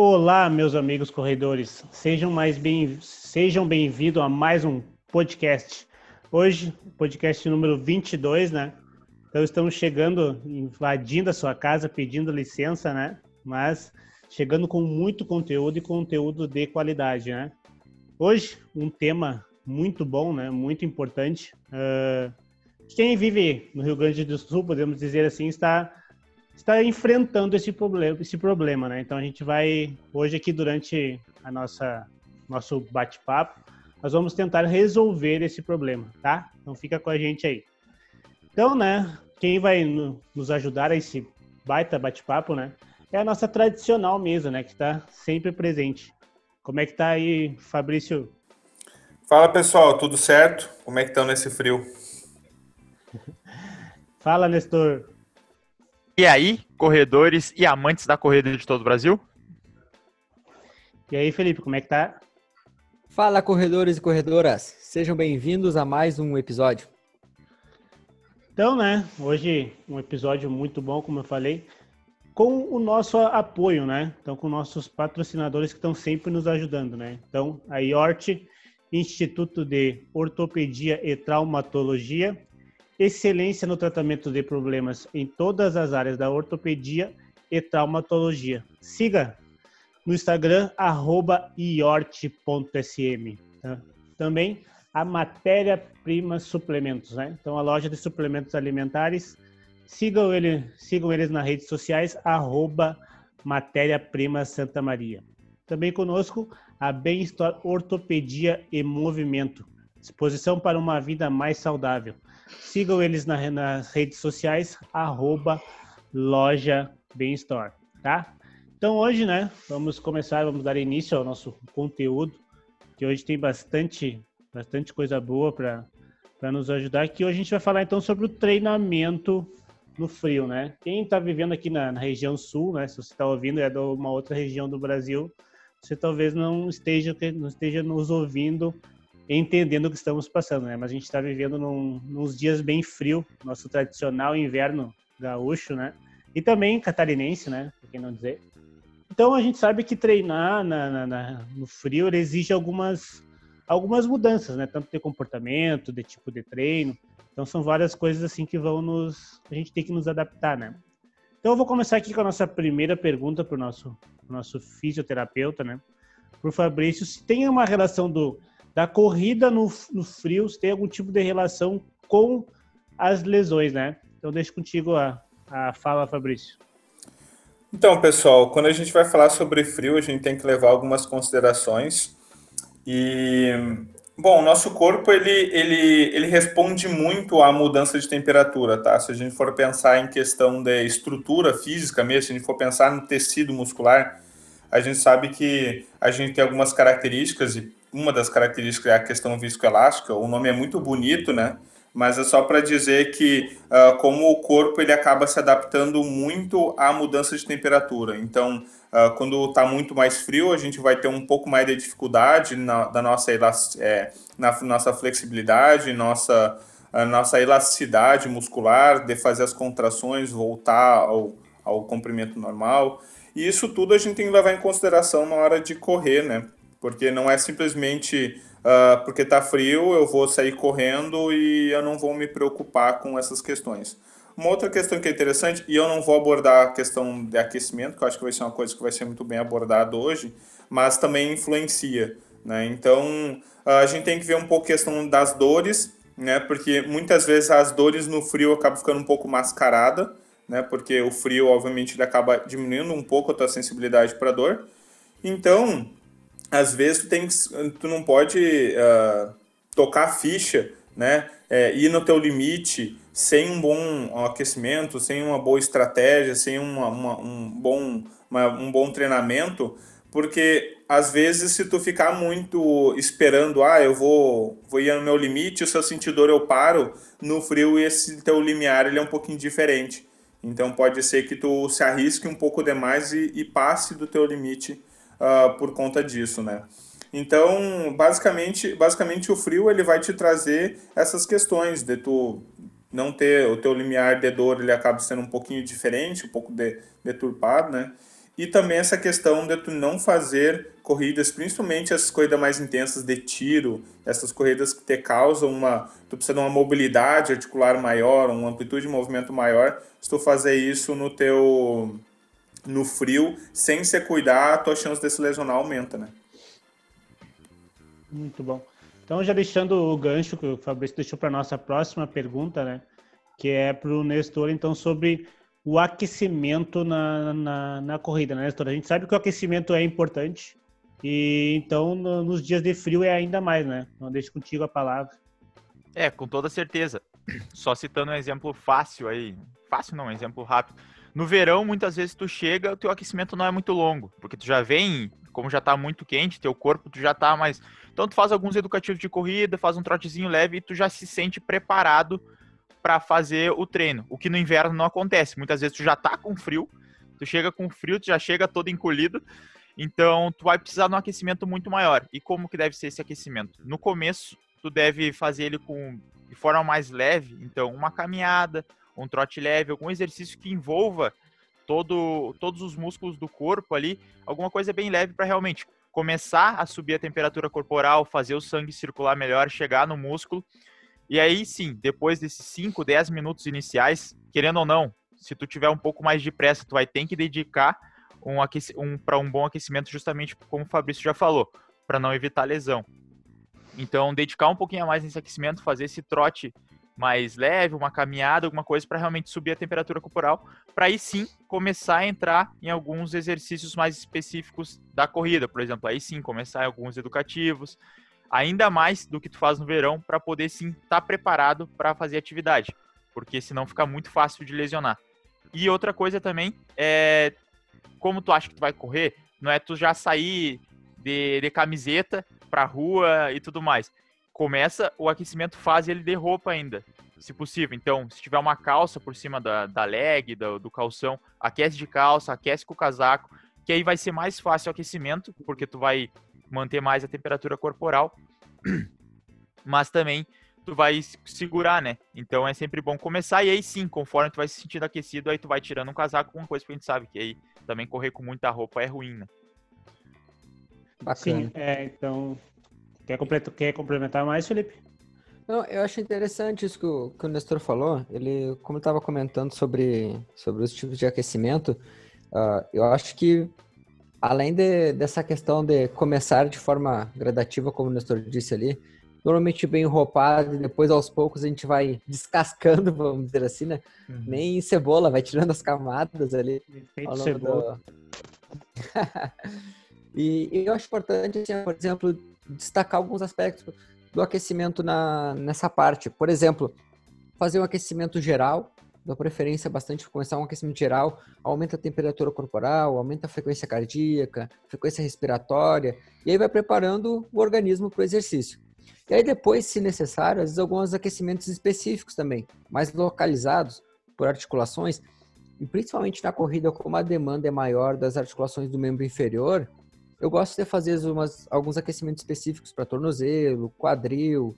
Olá, meus amigos corredores. Sejam mais bem sejam bem-vindos a mais um podcast. Hoje, podcast número 22, né? Então estamos chegando, invadindo a sua casa, pedindo licença, né? Mas chegando com muito conteúdo e conteúdo de qualidade, né? Hoje, um tema muito bom, né? Muito importante. Uh, quem vive no Rio Grande do Sul, podemos dizer assim, está está enfrentando esse problema, esse problema, né? Então a gente vai hoje aqui durante a nossa nosso bate-papo, nós vamos tentar resolver esse problema, tá? Então fica com a gente aí. Então, né, quem vai no, nos ajudar a esse baita bate-papo, né, é a nossa tradicional mesa, né, que está sempre presente. Como é que tá aí, Fabrício? Fala, pessoal, tudo certo? Como é que estão nesse frio? Fala, Nestor. E aí, corredores e amantes da corrida de todo o Brasil? E aí, Felipe, como é que tá? Fala, corredores e corredoras. Sejam bem-vindos a mais um episódio. Então, né, hoje um episódio muito bom, como eu falei, com o nosso apoio, né? Então, com nossos patrocinadores que estão sempre nos ajudando, né? Então, a IORT, Instituto de Ortopedia e Traumatologia, excelência no tratamento de problemas em todas as áreas da ortopedia e traumatologia. Siga no Instagram, iort.sm. Tá? Também a matéria-prima suplementos, né? Então, a loja de suplementos alimentares, sigam, ele, sigam eles nas redes sociais, arroba matéria-prima Santa Maria. Também conosco a Bem-Estar Ortopedia e Movimento, disposição para uma vida mais saudável. Sigam eles na, nas redes sociais, arroba loja tá? Então hoje, né, vamos começar, vamos dar início ao nosso conteúdo, que hoje tem bastante, bastante coisa boa para nos ajudar, que hoje a gente vai falar então sobre o treinamento no frio, né? Quem está vivendo aqui na, na, região sul, né, se você está ouvindo, é de uma outra região do Brasil, você talvez não esteja, não esteja nos ouvindo entendendo o que estamos passando, né? Mas a gente está vivendo num, nos dias bem frio, nosso tradicional inverno gaúcho, né? E também catarinense, né? Por que não dizer? Então a gente sabe que treinar na, na, na, no frio exige algumas, algumas mudanças, né? Tanto de comportamento, de tipo de treino. Então são várias coisas assim que vão nos. A gente tem que nos adaptar, né? Então eu vou começar aqui com a nossa primeira pergunta para o nosso, nosso fisioterapeuta, né? Para o Fabrício, se tem uma relação do da corrida no, no frio tem algum tipo de relação com as lesões, né? Então deixa contigo a, a fala, Fabrício. Então, pessoal, quando a gente vai falar sobre frio, a gente tem que levar algumas considerações. E, bom, nosso corpo, ele, ele, ele responde muito à mudança de temperatura, tá? Se a gente for pensar em questão de estrutura física mesmo, se a gente for pensar no tecido muscular, a gente sabe que a gente tem algumas características e uma das características é a questão viscoelástica. O nome é muito bonito, né? Mas é só para dizer que uh, como o corpo ele acaba se adaptando muito à mudança de temperatura. Então, uh, quando está muito mais frio, a gente vai ter um pouco mais de dificuldade na, da nossa, é, na nossa flexibilidade, nossa, a nossa elasticidade muscular, de fazer as contrações, voltar ao, ao comprimento normal. E isso tudo a gente tem que levar em consideração na hora de correr, né? Porque não é simplesmente uh, porque está frio eu vou sair correndo e eu não vou me preocupar com essas questões. Uma outra questão que é interessante, e eu não vou abordar a questão de aquecimento, que eu acho que vai ser uma coisa que vai ser muito bem abordada hoje, mas também influencia. Né? Então, a gente tem que ver um pouco a questão das dores, né? porque muitas vezes as dores no frio acabam ficando um pouco mascarada, né? porque o frio, obviamente, ele acaba diminuindo um pouco a tua sensibilidade para dor. Então, às vezes tu, tem, tu não pode uh, tocar ficha, né? É, ir no teu limite sem um bom aquecimento, sem uma boa estratégia, sem uma, uma um, bom, uma, um bom treinamento, porque às vezes se tu ficar muito esperando, ah, eu vou, vou ir no meu limite, o seu sentidor eu paro, no frio esse teu limiar ele é um pouquinho diferente. Então pode ser que tu se arrisque um pouco demais e, e passe do teu limite uh, por conta disso, né? Então, basicamente, basicamente o frio ele vai te trazer essas questões de tu não ter o teu limiar de dor, ele acaba sendo um pouquinho diferente, um pouco de, deturpado, né? e também essa questão de tu não fazer corridas, principalmente as corridas mais intensas de tiro, essas corridas que te causam uma, tu precisa de uma mobilidade articular maior, uma amplitude de movimento maior, se tu fazer isso no teu no frio, sem se cuidar, a tua chance de se lesionar aumenta, né? Muito bom. Então, já deixando o gancho que o Fabrício deixou para nossa próxima pergunta, né? Que é para o Nestor, então, sobre o aquecimento na, na, na, corrida, né, Nestor? A gente sabe que o aquecimento é importante e então no, nos dias de frio é ainda mais, né? Então, deixo contigo a palavra. É, com toda certeza. Só citando um exemplo fácil aí, fácil não, um exemplo rápido. No verão, muitas vezes tu chega, o teu aquecimento não é muito longo, porque tu já vem, como já tá muito quente, teu corpo tu já tá mais. Então tu faz alguns educativos de corrida, faz um trotezinho leve e tu já se sente preparado para fazer o treino. O que no inverno não acontece. Muitas vezes tu já tá com frio, tu chega com frio, tu já chega todo encolhido. Então tu vai precisar de um aquecimento muito maior. E como que deve ser esse aquecimento? No começo, tu deve fazer ele com de forma mais leve, então uma caminhada, um trote leve, algum exercício que envolva todo, todos os músculos do corpo ali, alguma coisa bem leve para realmente começar a subir a temperatura corporal, fazer o sangue circular melhor, chegar no músculo. E aí sim, depois desses 5, 10 minutos iniciais, querendo ou não, se tu tiver um pouco mais de pressa, tu vai ter que dedicar um, um para um bom aquecimento, justamente como o Fabrício já falou, para não evitar lesão. Então, dedicar um pouquinho a mais nesse aquecimento, fazer esse trote mais leve, uma caminhada, alguma coisa para realmente subir a temperatura corporal, para aí sim começar a entrar em alguns exercícios mais específicos da corrida, por exemplo, aí sim começar em alguns educativos, ainda mais do que tu faz no verão, para poder sim estar tá preparado para fazer atividade, porque senão fica muito fácil de lesionar. E outra coisa também é como tu acha que tu vai correr, não é tu já sair de, de camiseta para rua e tudo mais começa o aquecimento faz ele de roupa ainda, se possível. Então, se tiver uma calça por cima da, da leg, do, do calção, aquece de calça, aquece com o casaco, que aí vai ser mais fácil o aquecimento, porque tu vai manter mais a temperatura corporal, mas também tu vai segurar, né? Então é sempre bom começar e aí sim, conforme tu vai se sentindo aquecido, aí tu vai tirando um casaco, uma coisa que a gente sabe que aí também correr com muita roupa é ruim, né? Bacana. Sim, é, então Quer, quer complementar mais, Felipe? Não, eu acho interessante isso que o, que o Nestor falou. Ele, como estava comentando sobre, sobre os tipos de aquecimento, uh, eu acho que além de, dessa questão de começar de forma gradativa, como o Nestor disse ali, normalmente bem roupado e depois aos poucos a gente vai descascando, vamos dizer assim, né? Uhum. Nem cebola, vai tirando as camadas ali. Feito cebola. Do... e, e eu acho importante, assim, por exemplo, destacar alguns aspectos do aquecimento na, nessa parte. Por exemplo, fazer um aquecimento geral, da preferência bastante começar um aquecimento geral, aumenta a temperatura corporal, aumenta a frequência cardíaca, frequência respiratória, e aí vai preparando o organismo para o exercício. E aí depois, se necessário, às vezes alguns aquecimentos específicos também, mais localizados por articulações, e principalmente na corrida, como a demanda é maior das articulações do membro inferior, eu gosto de fazer umas, alguns aquecimentos específicos para tornozelo, quadril.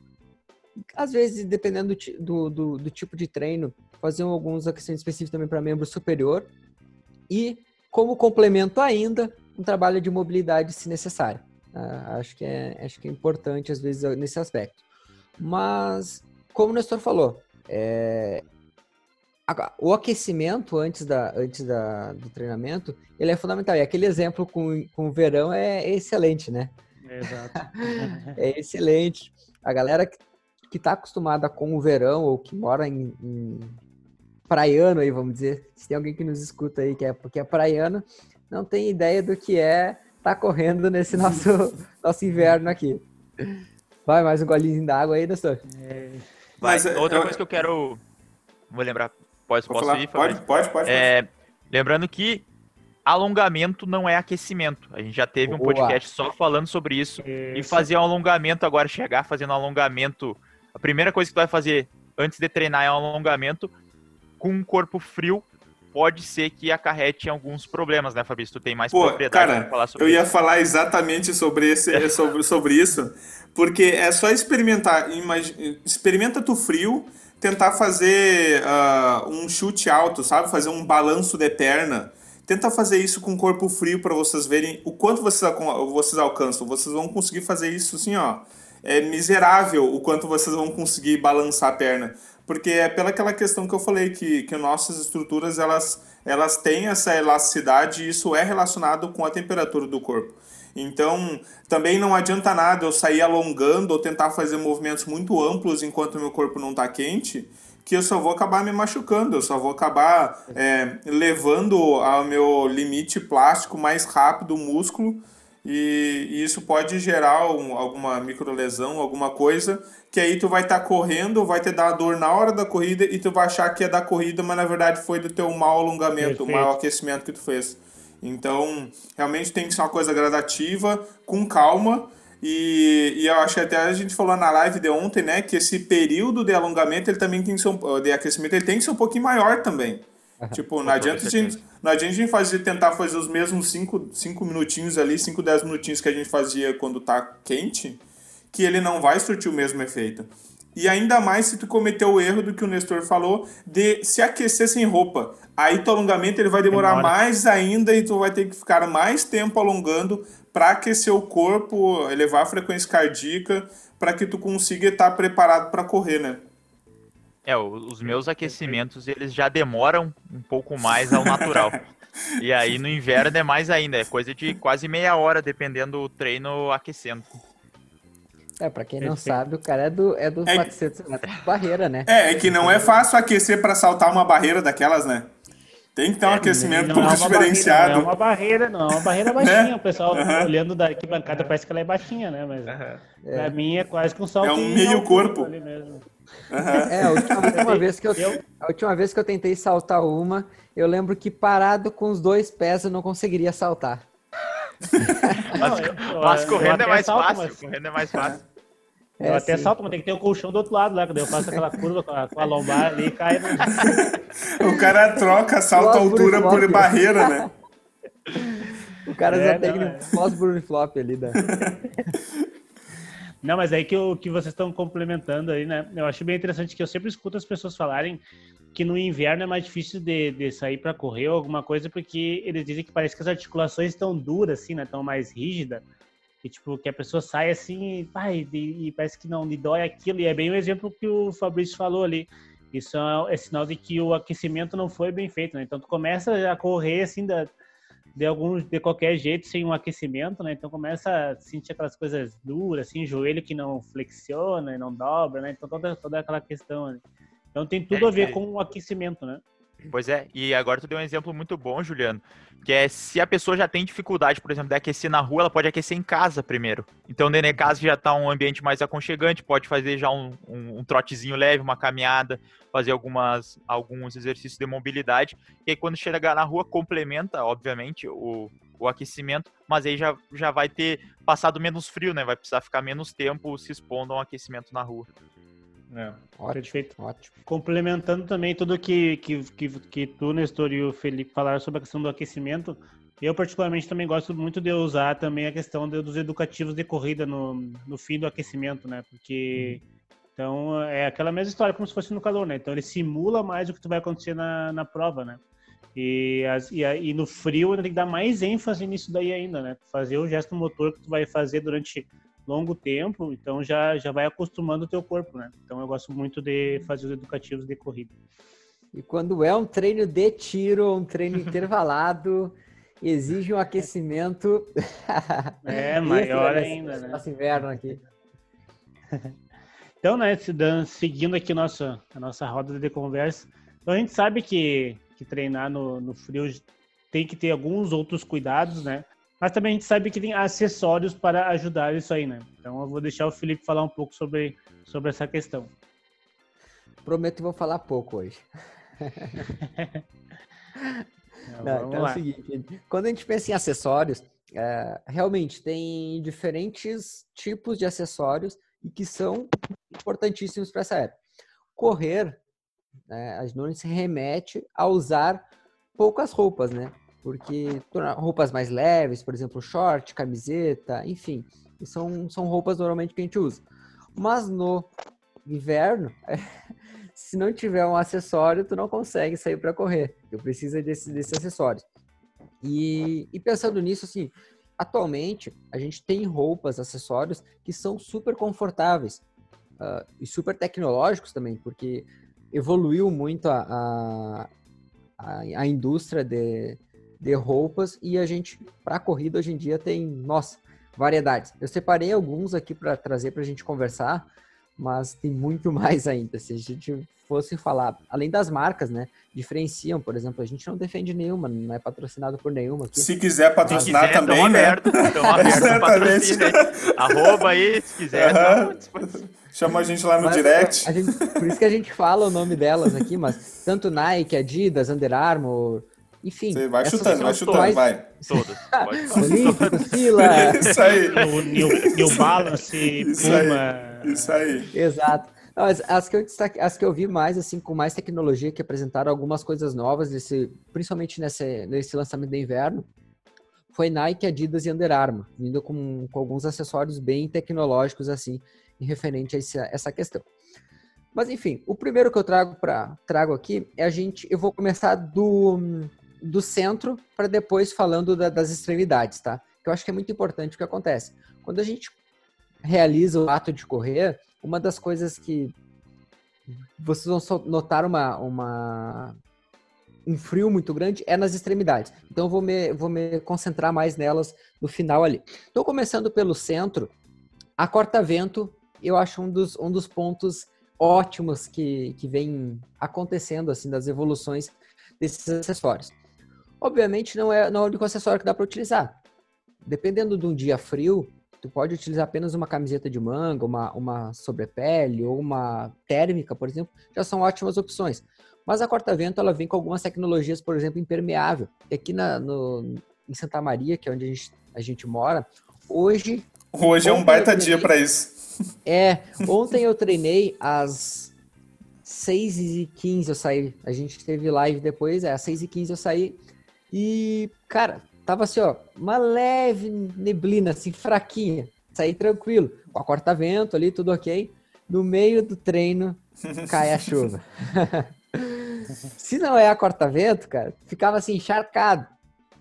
Às vezes, dependendo do, do, do, tipo de treino, fazer alguns aquecimentos específicos também para membro superior. E, como complemento ainda, um trabalho de mobilidade se necessário. Uh, acho, que é, acho que é importante, às vezes, nesse aspecto. Mas, como o Nestor falou, é, o aquecimento antes, da, antes da, do treinamento, ele é fundamental. E aquele exemplo com, com o verão é excelente, né? Exato. é excelente. A galera que está acostumada com o verão ou que mora em, em, praiano aí, vamos dizer, se tem alguém que nos escuta aí que é porque é praiano, não tem ideia do que é estar tá correndo nesse nosso, nosso inverno aqui. Vai, mais um golinho d'água aí, Nestor. É... Mas, outra eu... coisa que eu quero... Vou lembrar Pode, posso ir? Pode, pode, pode, é, Lembrando que alongamento não é aquecimento. A gente já teve um podcast só falando sobre isso. isso. E fazer um alongamento agora, chegar fazendo um alongamento. A primeira coisa que tu vai fazer antes de treinar é um alongamento com um corpo frio. Pode ser que acarrete alguns problemas, né, Fabrício? Tu tem mais Pô, propriedade cara, falar sobre eu ia falar exatamente sobre, esse, sobre, sobre isso, porque é só experimentar. Imag... Experimenta tu frio, tentar fazer uh, um chute alto, sabe? Fazer um balanço de perna, tenta fazer isso com corpo frio para vocês verem o quanto vocês, vocês alcançam. Vocês vão conseguir fazer isso assim, ó. É miserável o quanto vocês vão conseguir balançar a perna. Porque é pela aquela questão que eu falei, que, que nossas estruturas elas, elas têm essa elasticidade e isso é relacionado com a temperatura do corpo. Então, também não adianta nada eu sair alongando ou tentar fazer movimentos muito amplos enquanto meu corpo não está quente, que eu só vou acabar me machucando, eu só vou acabar é, levando ao meu limite plástico mais rápido o músculo e, e, isso pode gerar um, alguma microlesão, alguma coisa, que aí tu vai estar tá correndo, vai te dar dor na hora da corrida e tu vai achar que é da corrida, mas na verdade foi do teu mau alongamento, o mau aquecimento que tu fez. Então, realmente tem que ser uma coisa gradativa, com calma. E, e eu acho que até a gente falou na live de ontem, né, que esse período de alongamento, ele também tem que ser um, de aquecimento, ele tem que ser um pouquinho maior também. Tipo, não adianta, a gente, não adianta a gente fazer, tentar fazer os mesmos 5 cinco, minutinhos ali, 5, 10 minutinhos que a gente fazia quando tá quente, que ele não vai surtir o mesmo efeito. E ainda mais se tu cometer o erro do que o Nestor falou de se aquecer sem roupa. Aí teu alongamento ele vai demorar Demora. mais ainda e tu vai ter que ficar mais tempo alongando para aquecer o corpo, elevar a frequência cardíaca, para que tu consiga estar preparado para correr, né? É, os meus aquecimentos eles já demoram um pouco mais ao natural. e aí no inverno é mais ainda, é coisa de quase meia hora, dependendo do treino aquecendo. É, pra quem não sabe, o cara é do, é dos é, 400 metros de barreira, né? É, é que não é fácil aquecer para saltar uma barreira daquelas, né? Tem que ter um é, aquecimento um pouco é diferenciado. não é uma barreira, não, é uma barreira baixinha. Né? O pessoal uhum. olhando daqui bancada parece que ela é baixinha, né? Mas uhum. pra é. mim é quase que um salto. É um meio corpo. Ali mesmo. Uhum. É, a última, a última vez que eu, a última vez que eu tentei saltar uma, eu lembro que parado com os dois pés eu não conseguiria saltar. mas, mas correndo é mais salto, fácil. Mas... Correndo é mais fácil. É, eu até sim. salto, mas tem que ter o um colchão do outro lado lá, quando eu faço aquela curva com a, com a lombar ali e cai. No... o cara troca salto altura por barreira, né? O cara é, já tem é. pós flop ali, né? Não, mas aí que, o, que vocês estão complementando aí, né? Eu acho bem interessante que eu sempre escuto as pessoas falarem que no inverno é mais difícil de, de sair para correr ou alguma coisa, porque eles dizem que parece que as articulações estão duras, assim, né? Estão mais rígidas. E, tipo, que a pessoa sai assim, pai, e, e parece que não lhe dói aquilo. E é bem o exemplo que o Fabrício falou ali. Isso é, é, sinal de que o aquecimento não foi bem feito, né? Então, tu começa a correr, assim, da, de algum, de qualquer jeito, sem um aquecimento, né? Então, começa a sentir aquelas coisas duras, assim, joelho que não flexiona e não dobra, né? Então, toda, toda aquela questão, né? Então, tem tudo é, a ver é. com o aquecimento, né? Pois é, e agora tu deu um exemplo muito bom, Juliano, que é se a pessoa já tem dificuldade, por exemplo, de aquecer na rua, ela pode aquecer em casa primeiro. Então, dentro de casa já está um ambiente mais aconchegante, pode fazer já um, um, um, trotezinho leve, uma caminhada, fazer algumas, alguns exercícios de mobilidade, e aí quando chegar na rua, complementa, obviamente, o, o aquecimento, mas aí já, já vai ter passado menos frio, né? Vai precisar ficar menos tempo se expondo a um aquecimento na rua. É, ótimo, perfeito. Ótimo. Complementando também tudo que, que, que, que tu, Nestor e o Felipe falaram sobre a questão do aquecimento, eu particularmente também gosto muito de usar também a questão de, dos educativos de corrida no, no fim do aquecimento, né? Porque uhum. então é aquela mesma história como se fosse no calor, né? Então ele simula mais o que tu vai acontecer na, na prova, né? E, as, e, e no frio tem que dar mais ênfase nisso daí ainda, né? Fazer o gesto motor que tu vai fazer durante longo tempo, então já, já vai acostumando o teu corpo, né? Então eu gosto muito de fazer os educativos de corrida. E quando é um treino de tiro, um treino intervalado, exige um aquecimento. É, maior ainda, né? Nosso inverno aqui. Então, né, seguindo aqui nossa, a nossa roda de conversa, então a gente sabe que, que treinar no, no frio tem que ter alguns outros cuidados, né? Mas também a gente sabe que tem acessórios para ajudar isso aí, né? Então eu vou deixar o Felipe falar um pouco sobre, sobre essa questão. Prometo que vou falar pouco hoje. Não, então lá. é o seguinte, quando a gente pensa em acessórios, é, realmente tem diferentes tipos de acessórios e que são importantíssimos para essa época. Correr, né, a gente se remete a usar poucas roupas, né? Porque roupas mais leves, por exemplo, short, camiseta, enfim, são, são roupas normalmente que a gente usa. Mas no inverno, se não tiver um acessório, tu não consegue sair para correr. Tu precisa desse, desse acessório. E, e pensando nisso, assim, atualmente a gente tem roupas, acessórios que são super confortáveis uh, e super tecnológicos também, porque evoluiu muito a, a, a indústria de, de roupas e a gente, para corrida hoje em dia, tem, nossa, variedades. Eu separei alguns aqui para trazer para a gente conversar, mas tem muito mais ainda. Se a gente fosse falar, além das marcas, né? Diferenciam, por exemplo, a gente não defende nenhuma, não é patrocinado por nenhuma. Aqui. Se quiser patrocinar se quiser, também, né? Aberto, aberto patrocínio, Arroba aí, se quiser. Uhum. Chama a gente lá no mas, direct. Gente, por isso que a gente fala o nome delas aqui, mas tanto Nike, Adidas, Under Armour, enfim. Você vai chutando, vai chutando, mais... vai. Todas. Olímpico, Fila. Isso aí. New, New Balance, Isso Puma. Aí. Isso aí. Exato. Não, as, as, que eu destaque, as que eu vi mais, assim, com mais tecnologia, que apresentaram algumas coisas novas, nesse, principalmente nesse, nesse lançamento de inverno, foi Nike, Adidas e Under Armour, vindo com, com alguns acessórios bem tecnológicos, assim, em referente a essa, essa questão. Mas enfim, o primeiro que eu trago para trago aqui é a gente, eu vou começar do do centro para depois falando da, das extremidades, tá? Que eu acho que é muito importante o que acontece. Quando a gente realiza o ato de correr, uma das coisas que vocês vão notar uma, uma um frio muito grande é nas extremidades. Então vou me, vou me concentrar mais nelas no final ali. Estou começando pelo centro. A corta-vento, eu acho um dos, um dos pontos ótimos que, que vem acontecendo, assim, das evoluções desses acessórios. Obviamente não é, não é o único acessório que dá para utilizar. Dependendo de um dia frio, tu pode utilizar apenas uma camiseta de manga, uma, uma sobrepele ou uma térmica, por exemplo, já são ótimas opções. Mas a corta-vento ela vem com algumas tecnologias, por exemplo, impermeável. E aqui na, no, em Santa Maria, que é onde a gente, a gente mora, hoje. Hoje é um baita treinei, dia para isso. É, ontem eu treinei às 6 e 15 eu saí. A gente teve live depois, é, às 6 e 15 eu saí e, cara, tava assim, ó, uma leve neblina, assim, fraquinha. Saí tranquilo, com a corta-vento ali, tudo ok. No meio do treino, cai a chuva. Se não é a corta-vento, cara, ficava assim, encharcado.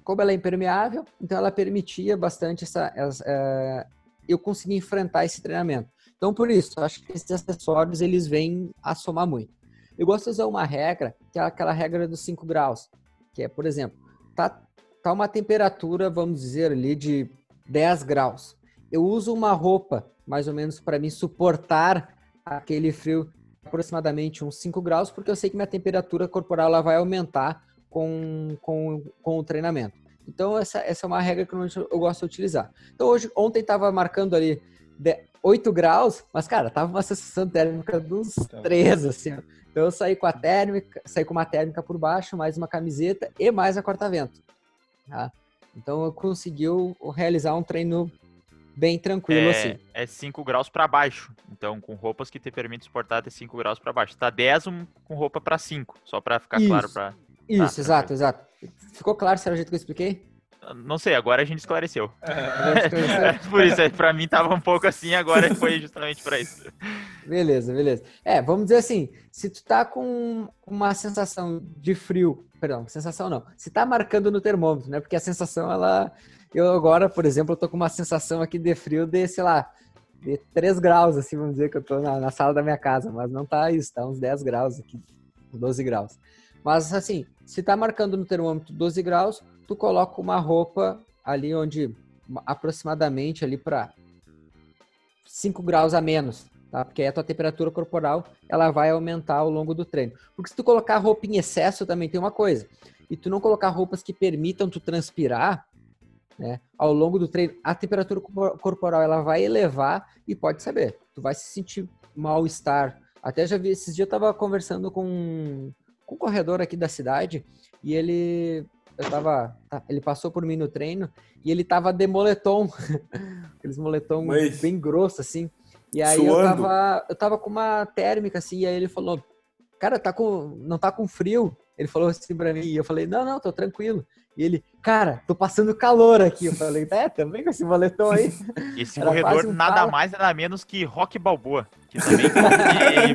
Como ela é impermeável, então ela permitia bastante essa. essa é, eu conseguir enfrentar esse treinamento. Então, por isso, acho que esses acessórios eles vêm a somar muito. Eu gosto de usar uma regra, que é aquela regra dos 5 graus, que é, por exemplo, tá, tá uma temperatura, vamos dizer ali, de 10 graus. Eu uso uma roupa, mais ou menos, para me suportar aquele frio aproximadamente uns 5 graus, porque eu sei que minha temperatura corporal ela vai aumentar com, com, com o treinamento. Então, essa, essa é uma regra que eu gosto de utilizar. Então, hoje, ontem estava marcando ali 8 graus, mas, cara, tava uma sensação térmica dos 3, tá. assim. Então, eu saí com a térmica, saí com uma térmica por baixo, mais uma camiseta e mais a corta-vento. Tá? Então, eu consegui realizar um treino bem tranquilo, é, assim. É 5 graus para baixo. Então, com roupas que te permitem suportar até 5 graus para baixo. Tá 10 com roupa para 5, só para ficar Isso. claro. Pra... Isso, tá, exato, exato. Ficou claro se era o jeito que eu expliquei? Não sei, agora a gente esclareceu. É, por isso, é, para mim tava um pouco assim, agora foi justamente para isso. Beleza, beleza. É, vamos dizer assim, se tu tá com uma sensação de frio, perdão, sensação não, se tá marcando no termômetro, né? Porque a sensação, ela... Eu agora, por exemplo, eu tô com uma sensação aqui de frio de, sei lá, de 3 graus, assim, vamos dizer que eu tô na, na sala da minha casa, mas não tá isso, tá uns 10 graus aqui, 12 graus. Mas, assim, se tá marcando no termômetro 12 graus, tu coloca uma roupa ali onde aproximadamente ali para 5 graus a menos, tá? Porque aí a tua temperatura corporal ela vai aumentar ao longo do treino. Porque se tu colocar roupa em excesso também tem uma coisa. E tu não colocar roupas que permitam tu transpirar, né? Ao longo do treino, a temperatura corporal ela vai elevar e pode saber, tu vai se sentir mal-estar. Até já vi, esses dias eu tava conversando com, com um corredor aqui da cidade e ele eu tava. Tá, ele passou por mim no treino e ele tava de moletom. Aqueles moletom Mas... bem grosso, assim. E aí eu tava, eu tava com uma térmica, assim, e aí ele falou, cara, tá com, não tá com frio? Ele falou assim pra mim, e eu falei, não, não, tô tranquilo. E ele, cara, tô passando calor aqui. Eu falei, é, também com esse moletom aí. Esse corredor um nada palo. mais, nada menos que Rock Balboa, que também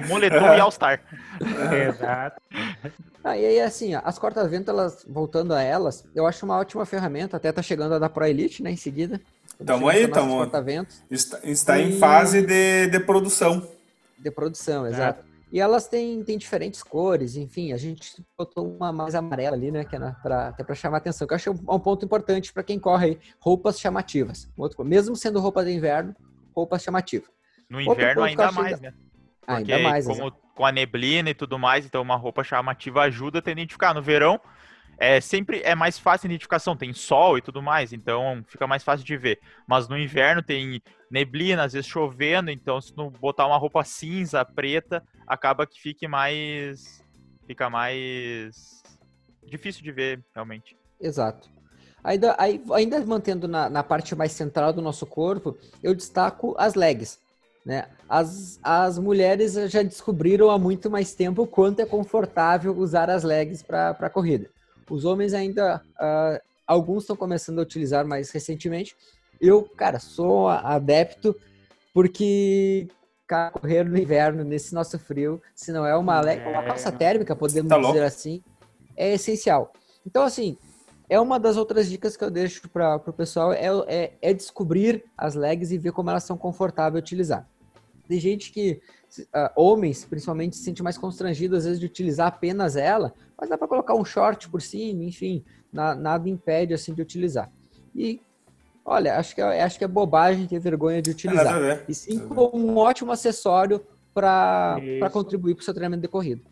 de moletom e All-Star. Exato. Ah, e aí, assim, as corta-vento, elas, voltando a elas, eu acho uma ótima ferramenta, até tá chegando a da Pro Elite, né, em seguida. Tamo aí, tamo. Está, está e... em fase de, de produção. De produção, exato. É. E elas têm, têm diferentes cores, enfim, a gente botou uma mais amarela ali, né, que é na, pra, até para chamar atenção, que eu acho um, um ponto importante para quem corre aí, roupas chamativas. Outro, mesmo sendo roupa de inverno, roupas chamativas. No inverno ainda mais, né? Porque ainda mais, como, com a neblina e tudo mais, então uma roupa chamativa ajuda a identificar. No verão, é sempre é mais fácil a identificação, tem sol e tudo mais, então fica mais fácil de ver. Mas no inverno tem neblina, às vezes chovendo, então se não botar uma roupa cinza, preta, acaba que fique mais fica mais difícil de ver realmente. Exato. Ainda, ainda mantendo na, na parte mais central do nosso corpo, eu destaco as legs. Né? As, as mulheres já descobriram há muito mais tempo o quanto é confortável usar as legs para a corrida. Os homens ainda, uh, alguns estão começando a utilizar mais recentemente. Eu, cara, sou adepto porque cara, correr no inverno, nesse nosso frio, se não é uma, é... uma calça térmica, podemos tá dizer assim, é essencial. Então, assim, é uma das outras dicas que eu deixo para o pessoal, é, é, é, descobrir as legs e ver como elas são confortáveis a utilizar. Tem gente que, uh, homens principalmente, se sente mais constrangido às vezes de utilizar apenas ela, mas dá para colocar um short por cima, enfim, na, nada impede assim de utilizar. E olha, acho que é, acho que é bobagem ter vergonha de utilizar. É, e sim como um ótimo acessório para contribuir para o seu treinamento de corrida.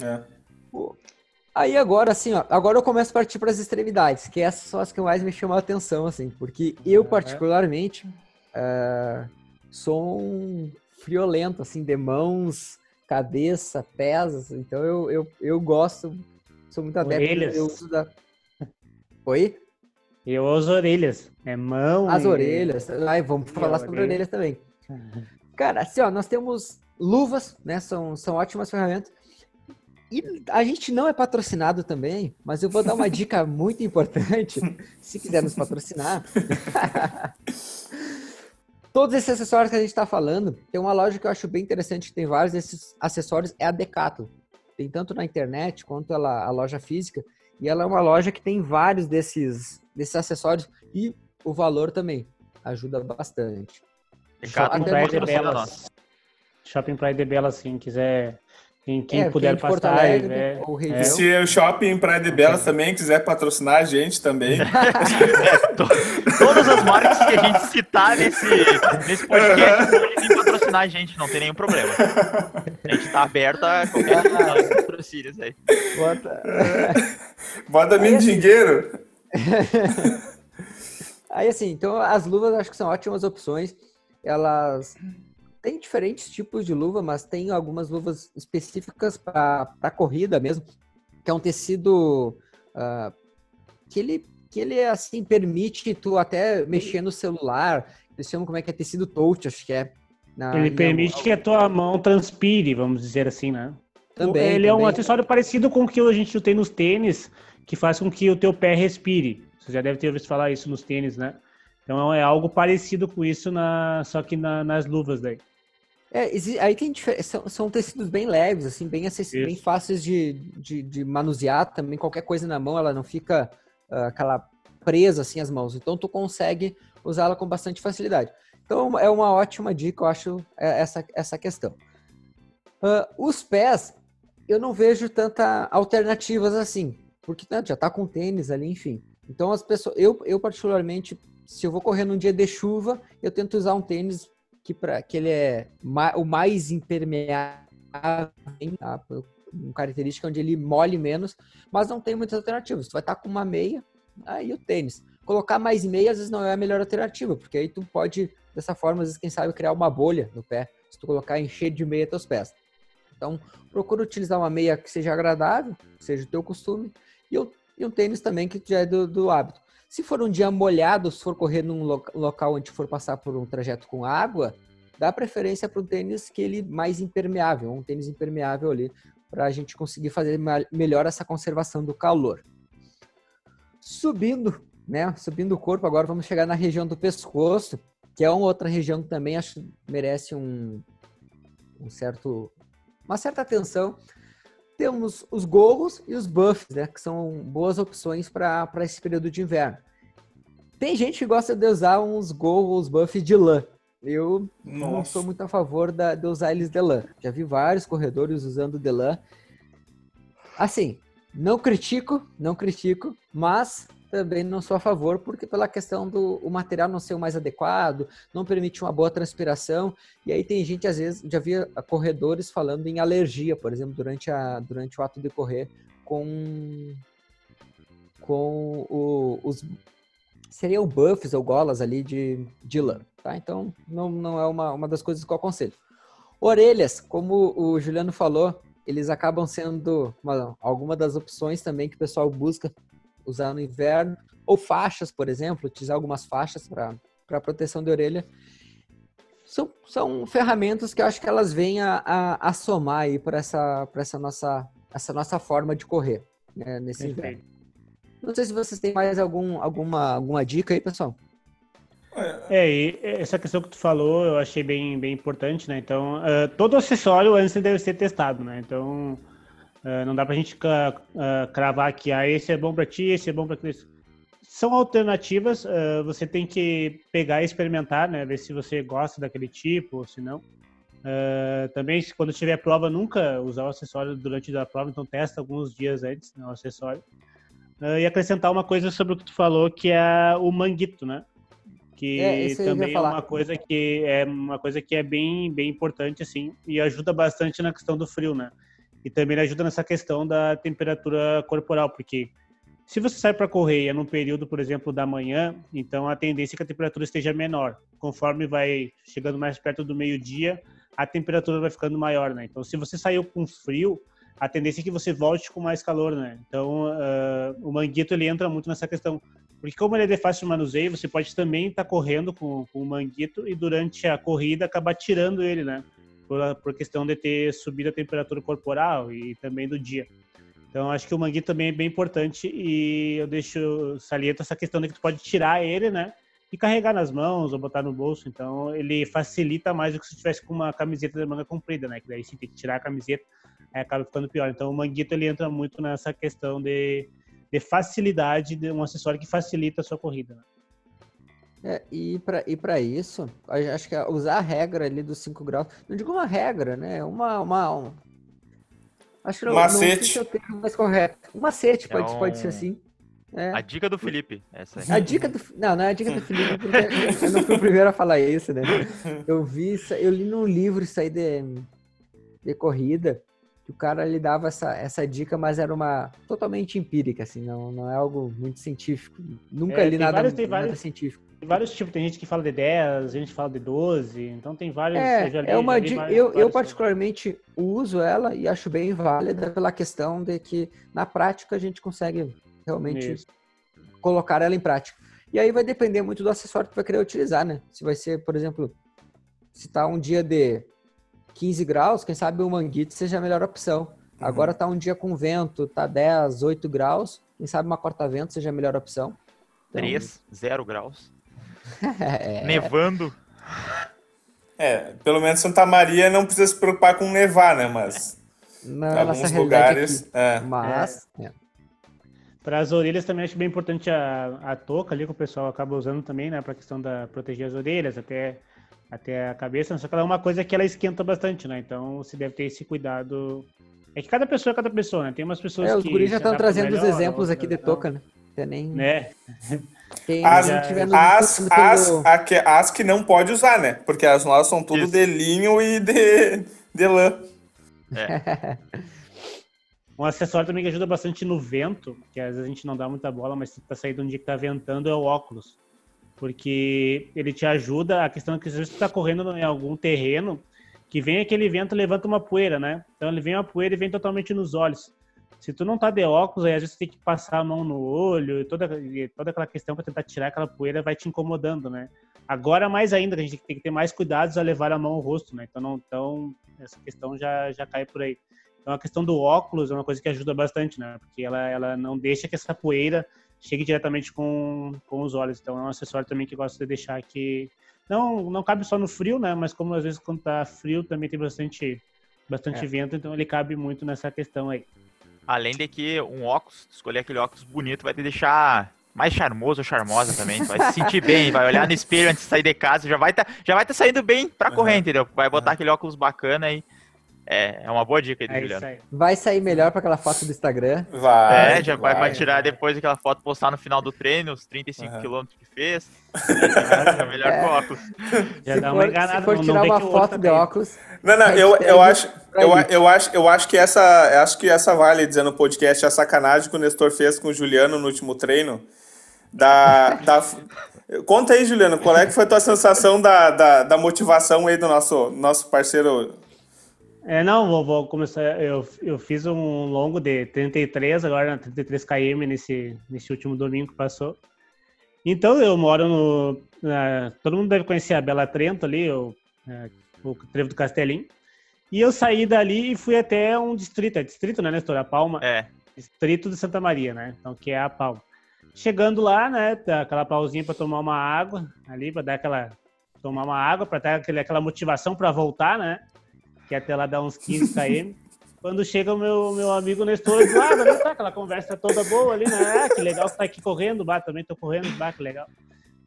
É. Aí agora, assim, ó, agora eu começo a partir para as extremidades, que essas são as que mais me chamam a atenção, assim, porque eu particularmente uh, sou um friolento, assim, de mãos, cabeça, pés, então eu, eu, eu gosto, sou muito adepto orelhas. eu uso da... Oi? Eu uso orelhas, é mão As e... orelhas, Ai, vamos e falar sobre orelhas também. Cara, assim, ó, nós temos luvas, né, são, são ótimas ferramentas, e a gente não é patrocinado também, mas eu vou dar uma dica muito importante, se quiser nos patrocinar. Todos esses acessórios que a gente está falando, tem uma loja que eu acho bem interessante, que tem vários desses acessórios, é a Decathlon. Tem tanto na internet quanto ela, a loja física. E ela é uma loja que tem vários desses, desses acessórios e o valor também ajuda bastante. Shopping Praia de Belas. Shopping Praia de Belas, se quiser quem, quem é, puder passar. Alegre, é, é. Se o shopping Praia de Belas também quiser patrocinar a gente também. é, to, todas as marcas que a gente citar nesse, nesse podcast podem patrocinar a gente, não tem nenhum problema. A gente tá aberto a qualquer patrocínios aí. Bota, Bota mim assim, dinheiro. aí assim, então as luvas acho que são ótimas opções. Elas tem diferentes tipos de luva, mas tem algumas luvas específicas para corrida mesmo, que é um tecido uh, que ele que ele assim permite tu até mexer no celular. Eles chamam como é que é tecido touch, acho que é. Na, ele permite que a tua mão transpire, vamos dizer assim, né? Também. Ele também. é um acessório parecido com o que a gente tem nos tênis, que faz com que o teu pé respire. Você já deve ter ouvido falar isso nos tênis, né? Então é algo parecido com isso, na, só que na, nas luvas daí. É, aí tem são, são, tecidos bem leves, assim, bem acessíveis, bem fáceis de, de, de, manusear também. Qualquer coisa na mão, ela não fica uh, aquela presa assim as mãos. Então tu consegue usá-la com bastante facilidade. Então é uma ótima dica, eu acho, é, essa, essa questão. Uh, os pés, eu não vejo tanta alternativas assim, porque né, já tá com tênis ali, enfim. Então as pessoas, eu, eu particularmente, se eu vou correr num dia de chuva, eu tento usar um tênis que, pra, que ele é ma, o mais impermeável, tá? uma característica onde ele molhe menos, mas não tem muitas alternativas. Tu vai estar com uma meia, aí o tênis. Colocar mais meia às vezes não é a melhor alternativa, porque aí tu pode, dessa forma, às vezes, quem sabe, criar uma bolha no pé, se tu colocar encher de meia teus pés. Então, procura utilizar uma meia que seja agradável, que seja o teu costume, e, e um tênis também que já é do, do hábito. Se for um dia molhado, se for correr num local onde for passar por um trajeto com água, dá preferência para um tênis que ele mais impermeável, um tênis impermeável ali, para a gente conseguir fazer melhor essa conservação do calor. Subindo, né? Subindo o corpo, agora vamos chegar na região do pescoço, que é uma outra região que também acho merece um, um certo, uma certa atenção temos os gorros e os buffs, né? Que são boas opções para esse período de inverno. Tem gente que gosta de usar uns gorros, buffs de lã. Eu Nossa. não sou muito a favor da, de usar eles de lã. Já vi vários corredores usando de lã. Assim, não critico, não critico, mas também não sou a favor, porque pela questão do o material não ser o mais adequado, não permite uma boa transpiração, e aí tem gente, às vezes, já via corredores falando em alergia, por exemplo, durante, a, durante o ato de correr, com, com o, os, seriam buffs ou golas ali de, de lã, tá? Então, não, não é uma, uma das coisas que eu aconselho. Orelhas, como o Juliano falou, eles acabam sendo uma, alguma das opções também que o pessoal busca usar no inverno, ou faixas, por exemplo, utilizar algumas faixas para proteção de orelha. São, são ferramentas que eu acho que elas vêm a, a, a somar aí para essa, essa, nossa, essa nossa forma de correr né, nesse Perfeito. inverno. Não sei se vocês têm mais algum, alguma, alguma dica aí, pessoal. É, e essa questão que tu falou eu achei bem, bem importante, né? Então, uh, todo acessório antes deve ser testado, né? Então, Uh, não dá pra gente uh, cravar que ah, esse é bom para ti, esse é bom para isso. São alternativas, uh, você tem que pegar e experimentar, né? Ver se você gosta daquele tipo ou se não. também, quando tiver prova, nunca usar o acessório durante a prova, então testa alguns dias antes né, o acessório. e acrescentar uma coisa sobre o que tu falou, que é o manguito, né? que é, também é uma coisa que é uma coisa que é bem bem importante assim e ajuda bastante na questão do frio, né? E também ajuda nessa questão da temperatura corporal, porque se você sai para correr é num período, por exemplo, da manhã, então a tendência é que a temperatura esteja menor. Conforme vai chegando mais perto do meio-dia, a temperatura vai ficando maior, né? Então, se você saiu com frio, a tendência é que você volte com mais calor, né? Então, uh, o manguito ele entra muito nessa questão, porque como ele é de fácil manuseio, você pode também estar tá correndo com, com o manguito e durante a corrida acabar tirando ele, né? Por, por questão de ter subido a temperatura corporal e também do dia. Então, acho que o mangui também é bem importante e eu deixo saliento essa questão de que tu pode tirar ele, né? E carregar nas mãos ou botar no bolso. Então, ele facilita mais do que se tivesse com uma camiseta de manga comprida, né? Que daí sim tem que tirar a camiseta, aí acaba ficando pior. Então, o manguito ele entra muito nessa questão de, de facilidade, de um acessório que facilita a sua corrida. Né? É, e para e pra isso, acho que é usar a regra ali dos 5 graus, não digo uma regra, né? Uma. uma um, acho que não, macete. não sei se é o termo mais correto. Um macete, pode, é um... pode ser assim. É. A dica do Felipe. Essa A dica do. Não, não é a dica do Felipe, porque eu não fui o primeiro a falar isso, né? Eu vi isso, eu li num livro isso aí de, de corrida, que o cara lhe dava essa, essa dica, mas era uma totalmente empírica, assim, não, não é algo muito científico. Nunca é, li nada, vários, nada vários, científico. Tem vários tipos, tem gente que fala de 10, gente fala de 12, então tem vários. É, li, é uma dica, eu, eu particularmente uso ela e acho bem válida pela questão de que na prática a gente consegue realmente Isso. colocar ela em prática. E aí vai depender muito do acessório que vai querer utilizar, né? Se vai ser, por exemplo, se tá um dia de 15 graus, quem sabe o manguito seja a melhor opção. Uhum. Agora tá um dia com vento, tá 10, 8 graus, quem sabe uma corta-vento seja a melhor opção. Então... 3, 0 graus. É. Nevando. É, pelo menos Santa Maria não precisa se preocupar com nevar, né? Mas não, alguns lugares. É. Mas. É. Para as orelhas também acho bem importante a, a touca ali que o pessoal acaba usando também, né? Para questão da proteger as orelhas até até a cabeça. Só que ela é uma coisa que ela esquenta bastante, né? Então você deve ter esse cuidado. É que cada pessoa é cada pessoa, né? Tem umas pessoas é, os que. Os guris já estão trazendo melhor, os exemplos aqui de touca, né? Tem nem. Né? Quem as, as, as, as, que não pode usar, né? Porque as nossas são tudo Isso. de linho e de, de lã. É. um acessório também que ajuda bastante no vento, que às vezes a gente não dá muita bola, mas tá saindo um dia que tá ventando, é o óculos. Porque ele te ajuda, a questão é que às vezes tu tá correndo em algum terreno, que vem aquele vento levanta uma poeira, né? Então ele vem uma poeira e vem totalmente nos olhos se tu não tá de óculos, aí às vezes tu tem que passar a mão no olho e toda, e toda aquela questão para tentar tirar aquela poeira vai te incomodando, né? Agora, mais ainda, a gente tem que ter mais cuidados a levar a mão ao rosto, né? Então, não, então essa questão já, já cai por aí. Então, a questão do óculos é uma coisa que ajuda bastante, né? Porque ela, ela não deixa que essa poeira chegue diretamente com, com os olhos. Então, é um acessório também que gosto de deixar que... Não, não cabe só no frio, né? Mas como às vezes quando tá frio também tem bastante bastante É. vento, então ele cabe muito nessa questão aí. Além de que um óculos, escolher aquele óculos bonito vai te deixar mais charmoso ou charmosa também. Vai se sentir bem, vai olhar no espelho antes de sair de casa, já vai tá, já vai tá saindo bem pra correr, Uhum. entendeu? Vai botar aquele óculos bacana aí. É, é uma boa dica aí do É Juliano. isso aí. Vai sair melhor para aquela foto do Instagram. Vai. É, já vai, vai vai. tirar depois aquela foto, postar no final do treino, os 35 Aham. quilômetros que fez. É melhor É. com óculos. Já se dá uma for, enganada, se for não- não tirar vê uma foto de óculos, Não, não, eu, eu acho, eu, eu acho, eu acho que essa, eu acho que essa vale dizer no podcast a sacanagem que o Nestor fez com o Juliano no último treino. Da, da, conta aí, Juliano, qual é que foi a tua sensação da, da, da motivação aí do nosso, nosso parceiro? É, não, vou, vou começar. Eu, eu fiz um longo de 33, agora 33 km nesse, nesse último domingo que passou. Então eu moro no. na- todo mundo deve conhecer a Bela Trento ali, o, é, o Trevo do Castelinho. E eu saí dali e fui até um distrito, é distrito, né, Nestor? A Palma. É, Distrito de Santa Maria, né? Então, que é a Palma. Chegando lá, né, aquela pausinha para tomar uma água ali, para dar aquela tomar uma água, para ter aquele, aquela motivação para voltar, né? Que até lá dá uns 15 km. Quando chega o meu, meu amigo Nestor do lado, ali tá aquela conversa toda boa ali, né? Ah, que legal que tá aqui correndo, bah, também tô correndo, bah, que legal.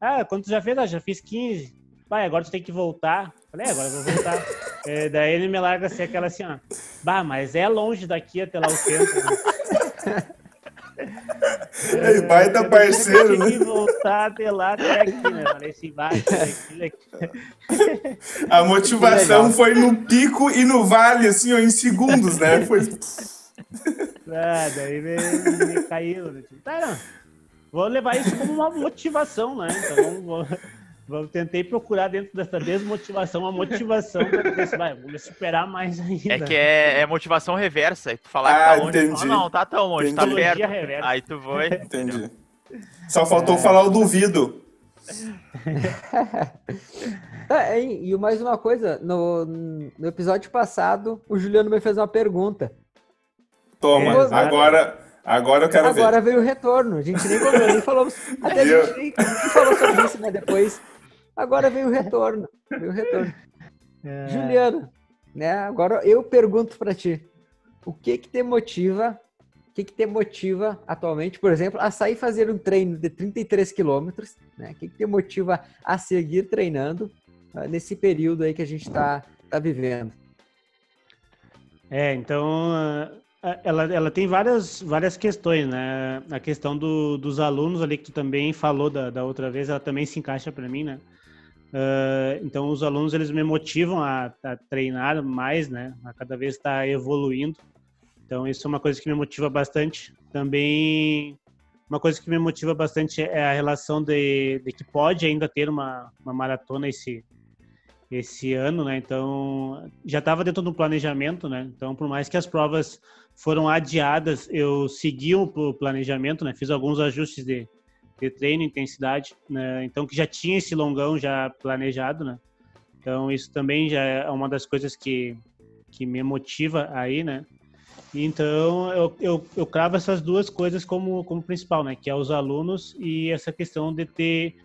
Ah, quanto já fez? Ah, já fiz 15. Vai, agora tu tem que voltar. Falei, é, agora eu vou voltar. É, daí ele me larga assim, aquela assim, ó. Bah, mas é longe daqui até lá o centro. Né? Ei, baita Eu parceiro, né? que voltar até lá, até aqui, né? Falei assim, vai, aquilo aqui. A motivação foi no pico e no vale, assim, ó, em segundos, né? Foi... Ah, daí me, me caiu. Né? Tipo, tá, não. Vou levar isso como uma motivação, né? Então, vou, vou, tentei procurar dentro dessa desmotivação uma motivação para dizer assim, vai, vou me superar mais ainda. é que é, é motivação reversa. E tu falar Ah, que tá longe, tu entendi. fala, não, tá tão longe, tá Entendi. perto. Psicologia reversa. Aí tu vai. Entendi. Só faltou falar o duvido. Ah, e mais uma coisa, no, no episódio passado, o Juliano me fez uma pergunta. Toma, É, agora, agora eu quero Agora ver. veio o retorno. A gente nem, falou, nem falou. Até a gente nem, nem falou sobre isso, mas depois. Agora veio o retorno. Veio o retorno. É, Juliano, né? Agora eu pergunto pra ti. O que que te motiva? O que que te motiva atualmente, por exemplo, a sair fazer um treino de 33 quilômetros? Né? O que que te motiva a seguir treinando ah, nesse período aí que a gente está tá vivendo? É, então ah, ela, ela tem várias, várias questões, né? A questão do, dos alunos ali que tu também falou da, da outra vez, ela também se encaixa para mim, né? Ah, então os alunos eles me motivam a, a treinar mais, né? A cada vez estar evoluindo. Então isso é uma coisa que me motiva bastante. Também uma coisa que me motiva bastante é a relação de, de que pode ainda ter uma, uma maratona esse esse ano, né? Então já estava dentro do planejamento, né? Então por mais que as provas foram adiadas, eu segui o pl- planejamento, né? Fiz alguns ajustes de, de treino, intensidade, né? Então que já tinha esse longão já planejado, né? Então isso também já é uma das coisas que que me motiva aí, né? Então eu, eu, eu cravo essas duas coisas como como principal, né? Que é os alunos e essa questão de ter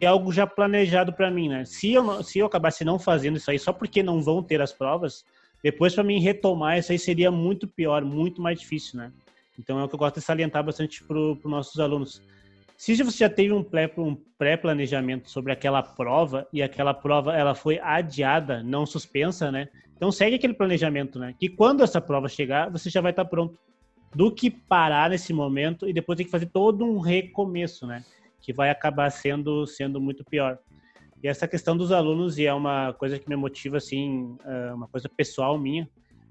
é algo já planejado para mim, né? Se eu, se eu acabasse não fazendo isso aí só porque não vão ter as provas, depois para mim retomar isso aí seria muito pior, muito mais difícil, né? Então é o que eu gosto de salientar bastante para os nossos alunos. Se você já teve um pré- pré-planejamento sobre aquela prova e aquela prova ela foi adiada, não suspensa, né? Então segue aquele planejamento, né? Que quando essa prova chegar, você já vai estar pronto. Do que parar nesse momento e depois ter que fazer todo um recomeço, né? que vai acabar sendo sendo muito pior. E essa questão dos alunos, e é uma coisa que me motiva, assim, é uma coisa pessoal minha,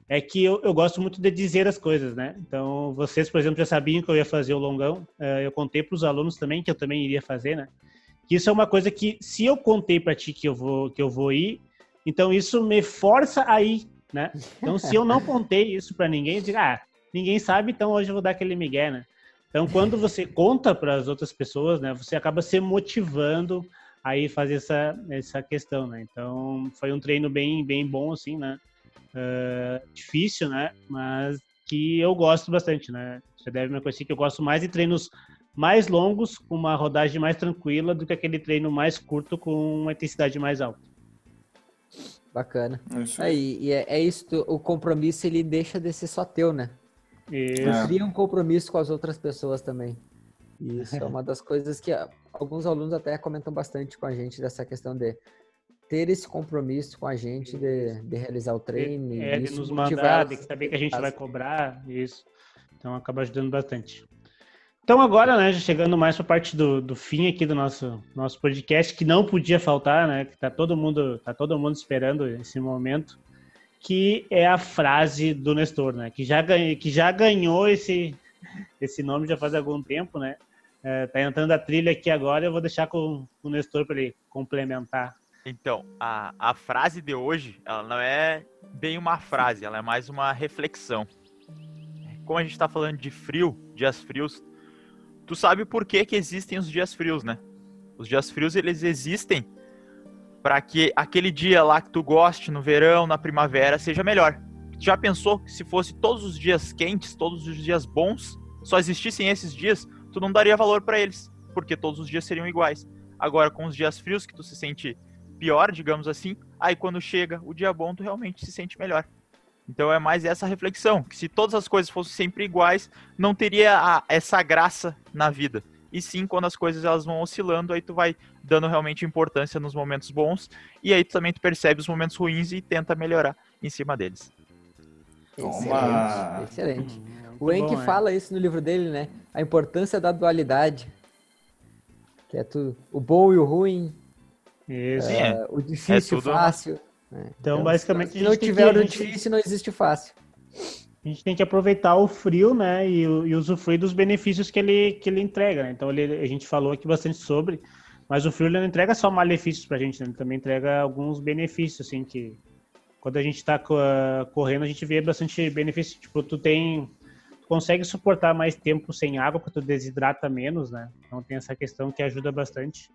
é que eu, eu gosto muito de dizer as coisas, né? Então, vocês, por exemplo, já sabiam que eu ia fazer o longão, eh, eu contei para os alunos também que eu também iria fazer, né? Que isso é uma coisa que, se eu contei para ti que eu vou que eu vou ir, então isso me força a ir, né? Então, se eu não contei isso para ninguém, eu digo, ah, ninguém sabe, então hoje eu vou dar aquele migué, né? Então, quando você conta para as outras pessoas, né, você acaba se motivando a ir fazer essa, essa questão, né? Então, foi um treino bem, bem bom, assim, né? Ah, difícil, né? Mas que eu gosto bastante, né? Você deve me conhecer que eu gosto mais de treinos mais longos, com uma rodagem mais tranquila, do que aquele treino mais curto com uma intensidade mais alta. Bacana. É isso É, aí. e e é, é isso, tu- o compromisso ele deixa de ser só teu, né? Isso. É. Cria um compromisso com as outras pessoas também. Isso é uma das coisas que alguns alunos até comentam bastante com a gente dessa questão de ter esse compromisso com a gente de, de realizar o treino. É, de nos mandar, de saber que a gente vai cobrar, isso. Então acaba ajudando bastante. Então agora, né, já chegando mais para a parte do, do fim aqui do nosso, nosso podcast, que não podia faltar, né, que tá todo mundo, tá todo mundo esperando esse momento, que é a frase do Nestor, né, que já, ganha, que já ganhou esse, esse nome já faz algum tempo, né, é, tá entrando a trilha aqui agora, eu vou deixar com, com o Nestor para ele complementar. Então, a, a frase de hoje, ela não é bem uma frase, ela é mais uma reflexão. Como a gente tá falando de frio, dias frios, tu sabe por que que existem os dias frios, né? Os dias frios, eles existem para que aquele dia lá que tu goste, no verão, na primavera, seja melhor. Já pensou que se fosse todos os dias quentes, todos os dias bons, só existissem esses dias, tu não daria valor para eles, porque todos os dias seriam iguais. Agora, com os dias frios que tu se sente pior, digamos assim, aí quando chega o dia bom, tu realmente se sente melhor. Então é mais essa reflexão, que se todas as coisas fossem sempre iguais, não teria a- essa graça na vida. E sim, quando as coisas elas vão oscilando, aí tu vai dando realmente importância nos momentos bons, e aí tu também tu percebe os momentos ruins e tenta melhorar em cima deles. Toma! Excelente, excelente. Muito O Enki né? fala isso no livro dele, né? A importância da dualidade. Que é tudo, o bom e o ruim, Isso. É. eh, o difícil e o tudo- fácil. né? Então, basicamente, se a não gente tem tiver que- o a gente- difícil, não existe o fácil. A gente tem que aproveitar o frio, né, e, o- e usufruir dos benefícios que ele, que ele entrega, né? Então, ele, a gente falou aqui bastante sobre, mas o frio ele não entrega só malefícios pra gente, né? Ele também entrega alguns benefícios, assim, que quando a gente tá co- correndo, a gente vê bastante benefício. Tipo, tu tem... Tu consegue suportar mais tempo sem água, porque tu desidrata menos, né? Então, tem essa questão que ajuda bastante.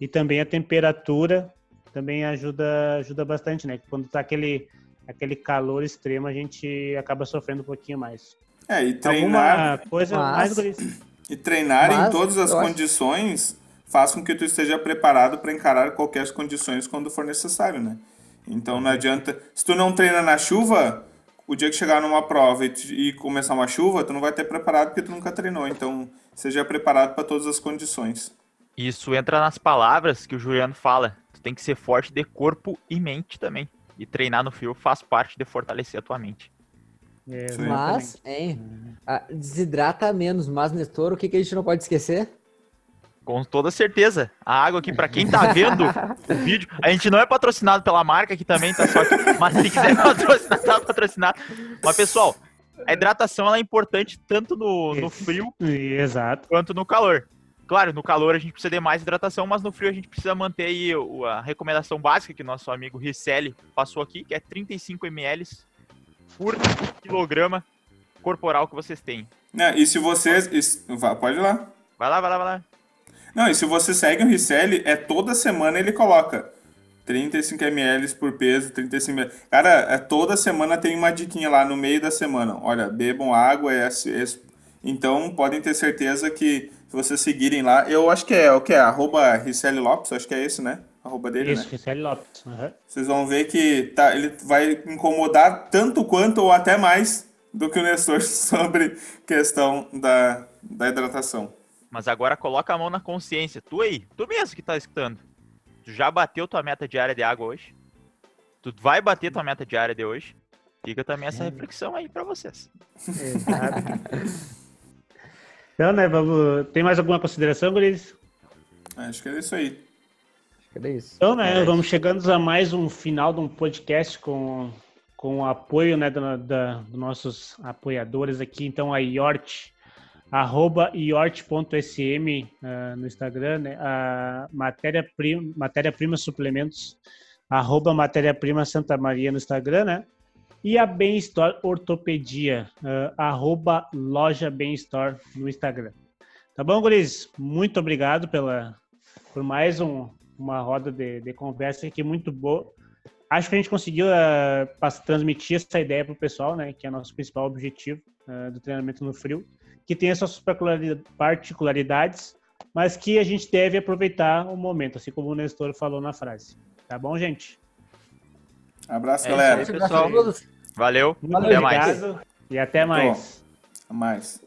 E também a temperatura também ajuda, ajuda bastante, né? Quando tá aquele aquele calor extremo, a gente acaba sofrendo um pouquinho mais. É, e treinar, Alguma coisa Mas- mais, e treinar em Mas, todas as eu acho- condições faz com que tu esteja preparado para encarar qualquer condições quando for necessário, né? Então não adianta. Se tu não treina na chuva, o dia que chegar numa prova e, e começar uma chuva, tu não vai ter preparado porque tu nunca treinou. Então seja preparado para todas as condições. Isso entra nas palavras que o Juliano fala. Tu tem que ser forte de corpo e mente também. E treinar no frio faz parte de fortalecer a tua mente. É. Mas, hein, ah, desidrata menos, mas Nestor, o que, que a gente não pode esquecer? Com toda certeza. A água aqui, pra quem tá vendo o vídeo, a gente não é patrocinado pela marca aqui também, tá só que, mas se quiser patrocinar, tá patrocinado. Mas pessoal, a hidratação ela é importante tanto no, no frio Exato. quanto no calor. Claro, no calor a gente precisa de mais hidratação, mas no frio a gente precisa manter aí a recomendação básica que nosso amigo Ricelli passou aqui, que é 35 ml por quilograma corporal que vocês têm. E se vocês. Pode ir lá. Vai lá, vai lá, vai lá. Não, e se você segue o Ricelli, é toda semana ele coloca 35 ml por peso, 35 ml. Cara, é, toda semana tem uma diquinha lá no meio da semana. Olha, bebam água, é esse. Então podem ter certeza que se vocês seguirem lá, eu acho que é o que é, arroba Ricelli Lopes, acho que é esse, né? Arroba dele, Isso, né? Gisele Lopes. aham. Vocês vão ver que tá, ele vai incomodar tanto quanto ou até mais do que o Nestor sobre questão da, da hidratação. Mas agora coloca a mão na consciência. Tu aí, tu mesmo que tá escutando. Tu já bateu tua meta diária de água hoje? Tu vai bater tua meta diária de hoje? Fica também essa reflexão aí pra vocês. Exato. Então, né, vamos... Tem mais alguma consideração, Guris? Acho que é isso aí. Acho que era isso. Então, né, vamos chegando a mais um final de um podcast com, com o apoio, né, do, da, dos nossos apoiadores aqui. Então, a IORT, arroba iort.sm ah, no Instagram, né, a matéria-prima matéria -prima suplementos, arroba matéria-prima Santa Maria no Instagram, né? E a Bem Store Ortopedia, ah, arroba loja no Instagram. Tá bom, Guris? Muito obrigado pela, por mais um, uma roda de, de conversa aqui muito boa. Acho que a gente conseguiu uh, transmitir essa ideia para o pessoal, né? Que é o nosso principal objetivo uh, do treinamento no frio, que tem as suas particulari- particularidades, mas que a gente deve aproveitar o momento, assim como o Nestor falou na frase. Tá bom, gente? Abraço, É galera. aí, pessoal. a todos. Valeu, Muito até mais. obrigado e até mais. Até mais.